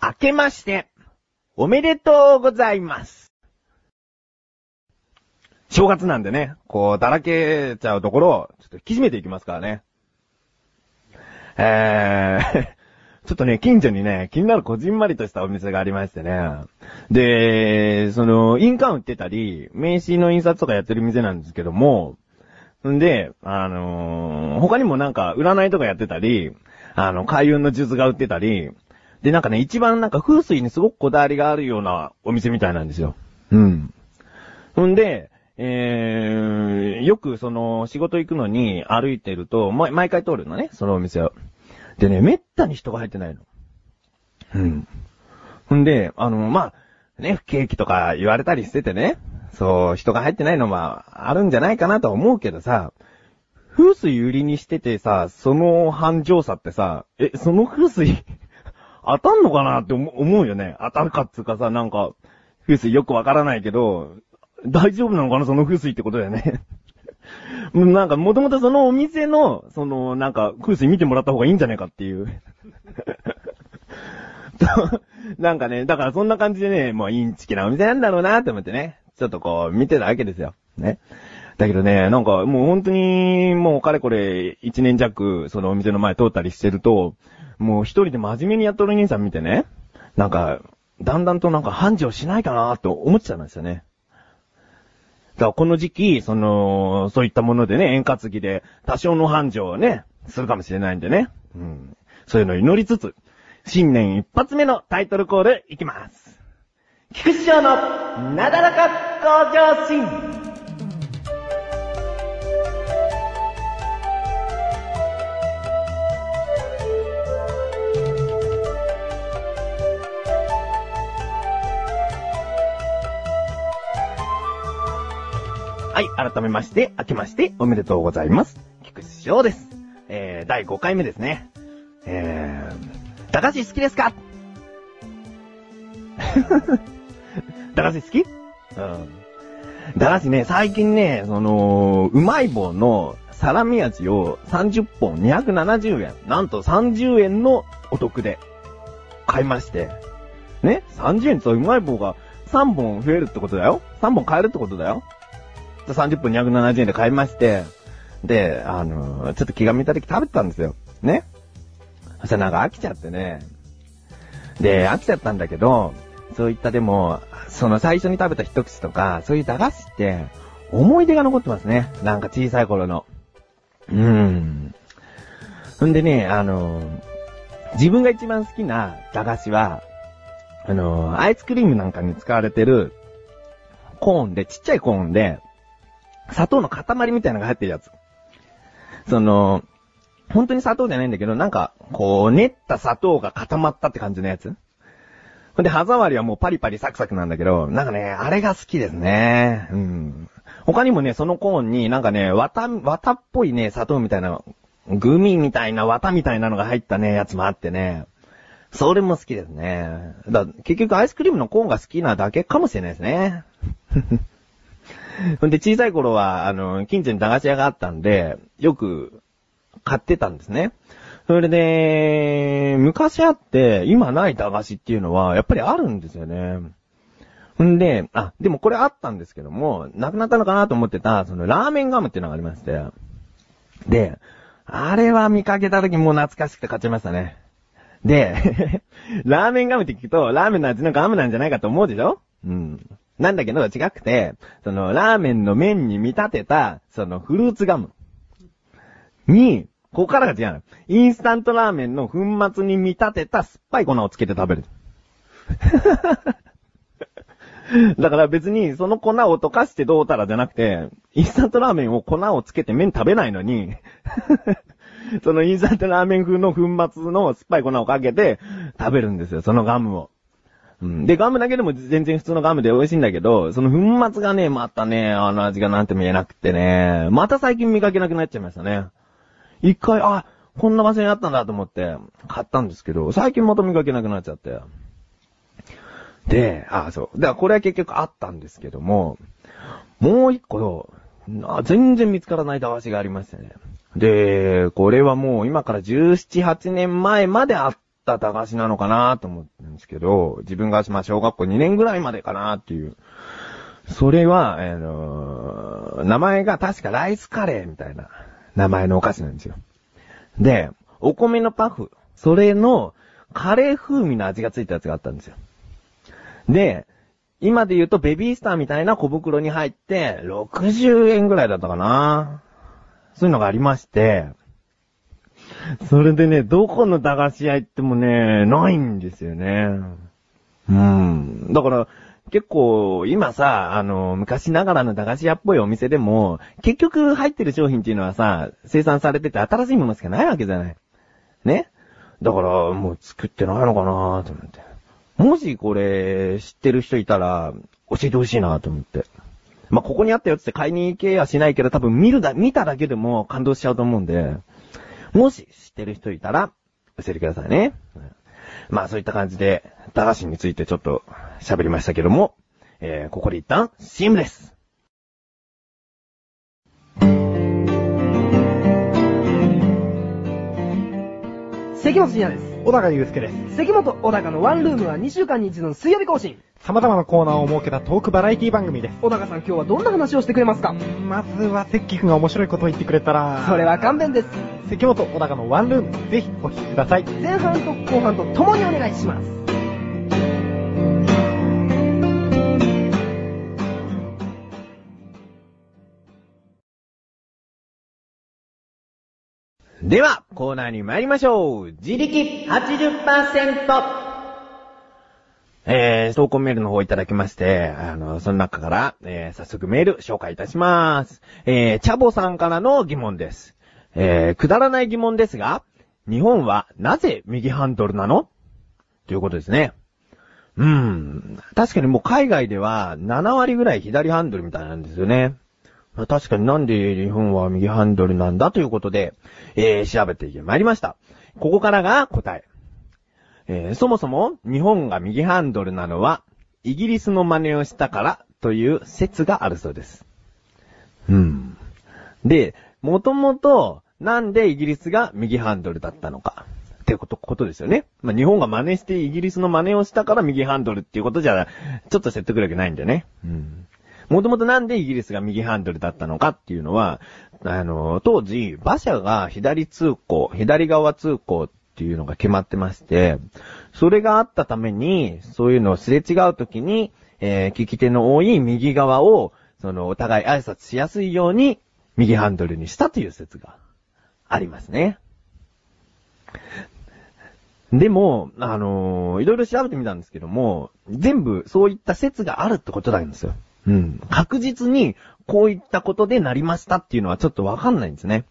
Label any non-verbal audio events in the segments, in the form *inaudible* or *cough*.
明けまして、おめでとうございます。正月なんでね、こう、だらけちゃうところを、ちょっと引き締めていきますからね。えー、*laughs* ちょっとね、近所にね、気になるこじんまりとしたお店がありましてね。で、その、印鑑売ってたり、名刺の印刷とかやってる店なんですけども、んで、あのー他にもなんか、占いとかやってたり、あの、開運の術が売ってたり、で、なんかね、一番なんか風水にすごくこだわりがあるようなお店みたいなんですよ。うん。ほんで、えー、よくその、仕事行くのに歩いてると、ま、毎回通るのね、そのお店を。でね、めったに人が入ってないの。うん。ほんで、あの、まあ、ね、不景気とか言われたりしててね、そう、人が入ってないのはあるんじゃないかなとは思うけどさ、風水売りにしててさ、その繁盛さってさ、え、その風水、当たんのかなって思うよね。当たるかっつうかさ、なんか、風水よくわからないけど、大丈夫なのかなその風水ってことだよね。*laughs* なんか、もともとそのお店の、その、なんか、風水見てもらった方がいいんじゃないかっていう。*laughs* なんかね、だからそんな感じでね、もうインチキなお店なんだろうなって思ってね、ちょっとこう、見てたわけですよ。ね。だけどね、なんかもう本当に、もうかれこれ、一年弱、そのお店の前通ったりしてると、もう一人で真面目にやっとる兄さん見てね、なんか、だんだんとなんか繁盛しないかなと思っちゃうんですよね。だからこの時期、その、そういったものでね、円滑ぎで多少の繁盛をね、するかもしれないんでね。うん。そういうのを祈りつつ、新年一発目のタイトルコールいきます。菊池翔のなだらか向上心。はい、改めまして、明けまして、おめでとうございます。菊池翔です。えー、第5回目ですね。えー、駄菓子好きですか？駄菓子好き？うん。駄菓子ね、最近ね、その、うまい棒のサラミ味を30本270円。なんと30円のお得で買いまして。ね ?30 円とうまい棒が3本増えるってことだよ ?3 本買えるってことだよ30分270円で買いまして、で、あのちょっと気が向いた時食べてたんですよ。ねそしたらなんか飽きちゃってね。で、飽きちゃったんだけど、そういったでも、その最初に食べた一口とか、そういう駄菓子って、思い出が残ってますね。なんか小さい頃の。うーん。ほんでね、あの自分が一番好きな駄菓子は、あのアイスクリームなんかに使われてる、コーンで、ちっちゃいコーンで、砂糖の塊みたいなのが入ってるやつ。その、本当に砂糖じゃないんだけど、なんか、こう、練った砂糖が固まったって感じのやつ。ほんで、歯触りはもうパリパリサクサクなんだけど、なんかね、あれが好きですね。うん。他にもね、そのコーンになんかね、綿、綿っぽいね、砂糖みたいな、グミみたいな綿みたいなのが入ったね、やつもあってね。それも好きですね。だ結局アイスクリームのコーンが好きなだけかもしれないですね。ふふ *laughs* ほんで、小さい頃は、あの、近所に駄菓子屋があったんで、よく買ってたんですね。それで、昔あって、今ない駄菓子っていうのは、やっぱりあるんですよね。んで、あ、でもこれあったんですけども、なくなったのかなと思ってた、そのラーメンガムっていうのがありまして。で、あれは見かけた時もう懐かしくて買っちゃいましたね。で、*laughs* ラーメンガムって聞くと、ラーメンの味のガムなんじゃないかと思うでしょ？うん。なんだけど違くて、その、ラーメンの麺に見立てた、その、フルーツガム。に、ここからが違う。インスタントラーメンの粉末に見立てた酸っぱい粉をつけて食べる。*laughs* だから別にその粉を溶かしてどうたらじゃなくて、インスタントラーメンを粉をつけて麺食べないのに、*laughs* そのインスタントラーメン風の粉末の酸っぱい粉をかけて食べるんですよ、そのガムを。うん、で、ガムだけでも全然普通のガムで美味しいんだけど、その粉末がね、またね、あの味がなんて見えなくてね、また最近見かけなくなっちゃいましたね。一回、あ、こんな場所にあったんだと思って、買ったんですけど、最近また見かけなくなっちゃって。で、あ、そう。だからこれは結局あったんですけども、もう一個、全然見つからない駄菓子がありましたね。で、これはもう今から17、8年前まであったった駄菓子なのかなと思ったんですけど、自分がまあ小学校2年ぐらいまでかなっていう。それは、あのー名前が確かライスカレーみたいな名前のお菓子なんですよ。で、お米のパフ、それのカレー風味の味がついたやつがあったんですよ。で、今で言うとベビースターみたいな小袋に入って、60円ぐらいだったかな。そういうのがありまして、それでね、どこの駄菓子屋行ってもね、ないんですよね。うん。だから、結構、今さ、あの、昔ながらの駄菓子屋っぽいお店でも、結局入ってる商品っていうのはさ、生産されてて新しいものしかないわけじゃない。ねだから、もう作ってないのかなと思って。もしこれ、知ってる人いたら、教えてほしいなと思って。まあ、ここにあったよって買いに行けやしないけど、多分見るだ、見ただけでも感動しちゃうと思うんで、もし知ってる人いたら、教えてくださいね。まあそういった感じで、駄菓子についてちょっと喋りましたけども、えー、ここで一旦 CM です。関本信也です。小高祐介です。関本小高のワンルームは2週間に一度の水曜日更新。様々なコーナーを設けたトークバラエティ番組です。小高さん今日はどんな話をしてくれますか？まずは、関君が面白いことを言ってくれたら、それは勘弁です。関本小高のワンルーム、ぜひお聞きください。前半と後半と共にお願いします。では、コーナーに参りましょう。自力 80%! えー、投稿メールの方いただきまして、あの、その中から、えー、早速メール紹介いたします。えー、チャボさんからの疑問です。えー、くだらない疑問ですが、日本はなぜ右ハンドルなの？ということですね。うーん。確かにもう海外では7割ぐらい左ハンドルみたいなんですよね。確かになんで日本は右ハンドルなんだということで、えー、調べてまいりました。ここからが答え。えーそもそも日本が右ハンドルなのは、イギリスの真似をしたからという説があるそうです。うん。で、もともと、なんでイギリスが右ハンドルだったのか。ってこと、ことですよね。まあ、日本が真似してイギリスの真似をしたから右ハンドルっていうことじゃ、ちょっと説得力ないんでね。うん。もともとなんでイギリスが右ハンドルだったのかっていうのは、あの、当時、馬車が左通行、左側通行っていうのが決まってまして、それがあったために、そういうのをすれ違うときに、えー、利き手の多い右側を、その、お互い挨拶しやすいように、右ハンドルにしたという説がありますね。でも、あのーいろいろ調べてみたんですけども、全部そういった説があるってことなんですよ。うん。確実に、こういったことでなりましたっていうのはちょっとわかんないんですね。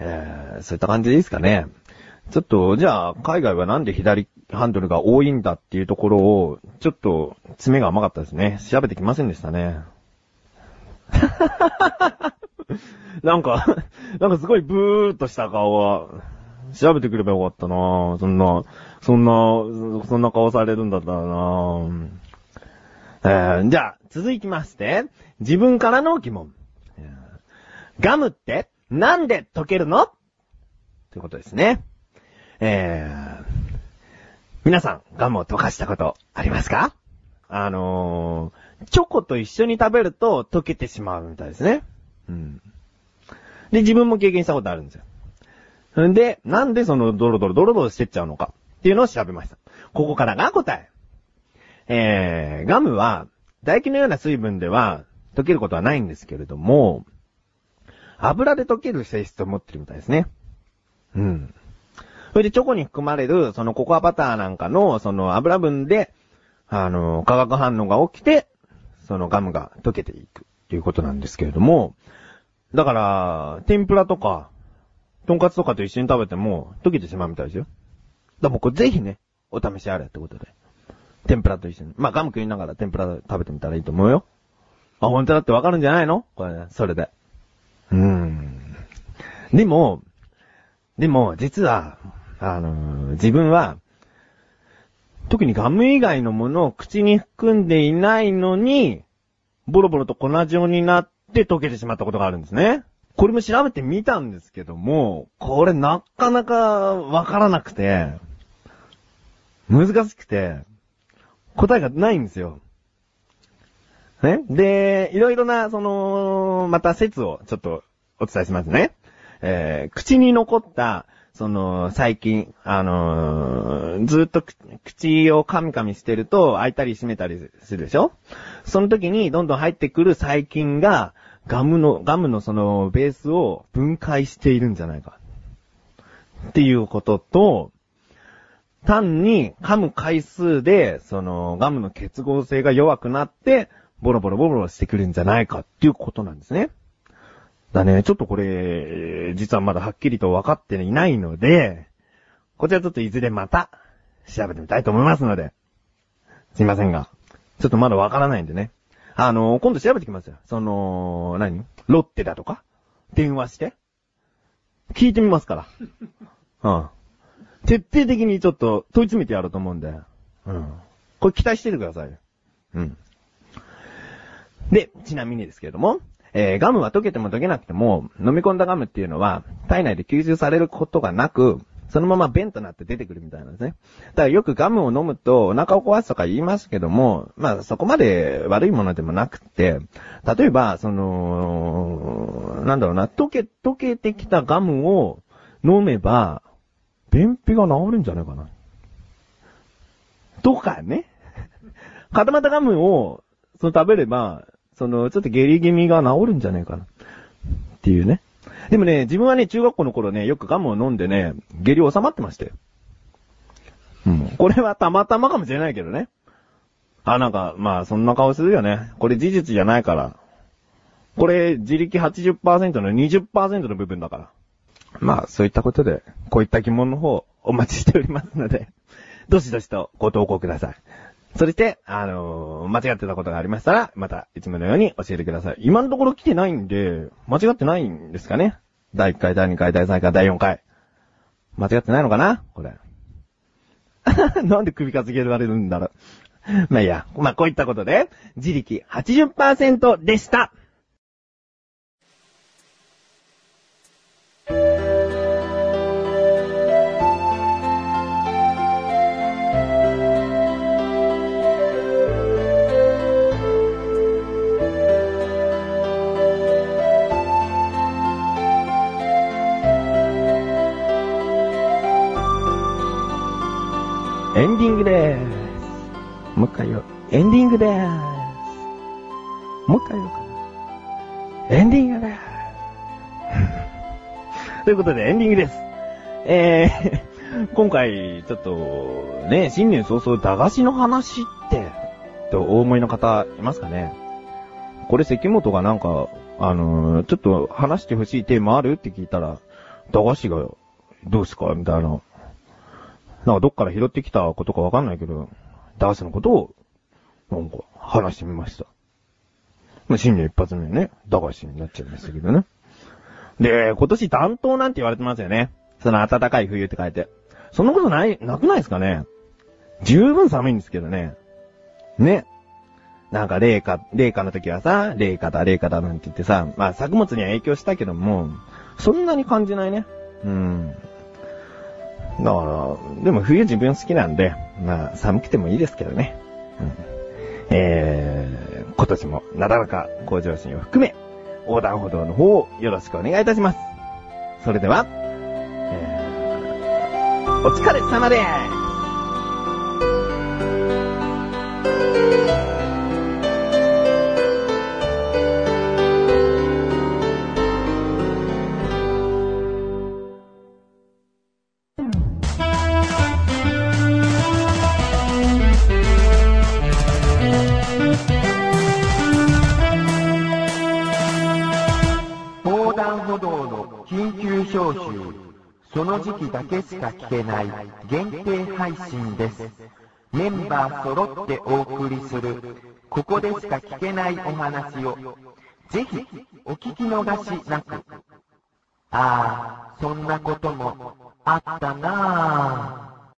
えー、そういった感じでいいですかね。ちょっと、じゃあ、海外はなんで左ハンドルが多いんだっていうところを、ちょっと、爪が甘かったですね。調べてきませんでしたね。*laughs* なんか、なんかすごいブーっとした顔は、調べてくればよかったなそんな、そんな、そんな顔されるんだったらなえー、じゃあ、続きまして、自分からの疑問。ガムって、なんで溶けるの？ということですね。えー、皆さん、ガムを溶かしたことありますか？あのー、チョコと一緒に食べると溶けてしまうみたいですね。うん。で、自分も経験したことあるんですよ。んで、なんでそのドロドロドロドロしてっちゃうのかっていうのを調べました。ここからが答え。えー、ガムは、唾液のような水分では溶けることはないんですけれども、油で溶ける性質を持ってるみたいですね。うん。それでチョコに含まれる、そのココアバターなんかの、その油分で、あの、化学反応が起きて、そのガムが溶けていくっていうことなんですけれども、だから、天ぷらとか、とんかつとかと一緒に食べても溶けてしまうみたいですよ。だからもこれぜひね、お試しあれってことで。天ぷらと一緒に。まあガム食いながら天ぷら食べてみたらいいと思うよ。あ、本当だってわかるんじゃないの？これね、それで。うーん。でも、でも、実は、あのー自分は、特にガム以外のものを口に含んでいないのに、ボロボロと粉状になって溶けてしまったことがあるんですね。これも調べてみたんですけども、これなかなかわからなくて、難しくて、答えがないんですよ。ね？で、いろいろな、その、また説をちょっとお伝えしますね。えー、口に残った、その、最近、あのーずっと口を噛み噛みしてると開いたり閉めたりするでしょ？その時にどんどん入ってくる細菌が、ガムの、ガムのそのベースを分解しているんじゃないか。っていうことと、単に噛む回数で、そのガムの結合性が弱くなって、ボロボロボロボロしてくるんじゃないかっていうことなんですね。だね、ちょっとこれ、実はまだはっきりと分かっていないので、こちらちょっといずれまた調べてみたいと思いますので、すいませんが、ちょっとまだ分からないんでね。あの、今度調べてきますよ。その、何？ロッテだとか？電話して？聞いてみますから。*laughs* うん。徹底的にちょっと問い詰めてやろうと思うんで。うん。これ期待しててください。うん。で、ちなみにですけれども、えーガムは溶けても溶けなくても、飲み込んだガムっていうのは、体内で吸収されることがなく、そのまま便となって出てくるみたいなんですね。だからよくガムを飲むとお腹を壊すとか言いますけども、まあそこまで悪いものでもなくて、例えば、その、なんだろうな、溶け、溶けてきたガムを飲めば、便秘が治るんじゃないかな。とかね。*laughs* 固まったガムを、その食べれば、その、ちょっと下痢気味が治るんじゃないかな。っていうね。でもね、自分はね、中学校の頃ね、よくガムを飲んでね、下痢収まってましたよ。うん。これはたまたまかもしれないけどね。あ、なんか、まあ、そんな顔するよね。これ事実じゃないから。これ、自力80%の20%の部分だから。まあ、そういったことで、こういった疑問の方、お待ちしておりますので、*laughs* どしどしとご投稿ください。そして、あのー間違ってたことがありましたら、また、いつものように教えてください。今のところ来てないんで、間違ってないんですかね？第1回、第2回、第3回、第4回。間違ってないのかな？これ。*laughs* なんで首かつげられるんだろう。まあいいや。まあこういったことで、自力80%でした。エンディングでーす。*laughs* ということで、エンディングです。えー、*laughs* 今回、ちょっと、ね、新年早々、駄菓子の話って、とお思いの方、いますかねこれ、関本がなんか、あのーちょっと話してほしいテーマあるって聞いたら、駄菓子が、どうすか？みたいな。なんかどっから拾ってきたことかわかんないけど、ダースのことを、なんか話してみました。まあ、新年一発目ね、駄菓子になっちゃいましたけどね。で、今年暖冬なんて言われてますよね。その暖かい冬って書いて。そんなことない、なくないですかね十分寒いんですけどね。ね。なんか、冷夏、冷夏の時はさ、冷夏だ、冷夏だなんて言ってさ、まあ作物には影響したけども、そんなに感じないね。うん。だから、でも冬自分好きなんで、まあ寒くてもいいですけどね。うん、えー、年もなだらか向上心を含め、横断歩道の方をよろしくお願いいたします。それでは、えー、お疲れ様です急招集。その時期だけしか聞けない限定配信です。メンバー揃ってお送りする、ここでしか聞けないお話を、ぜひお聞き逃しなく。ああ、そんなこともあったなあ。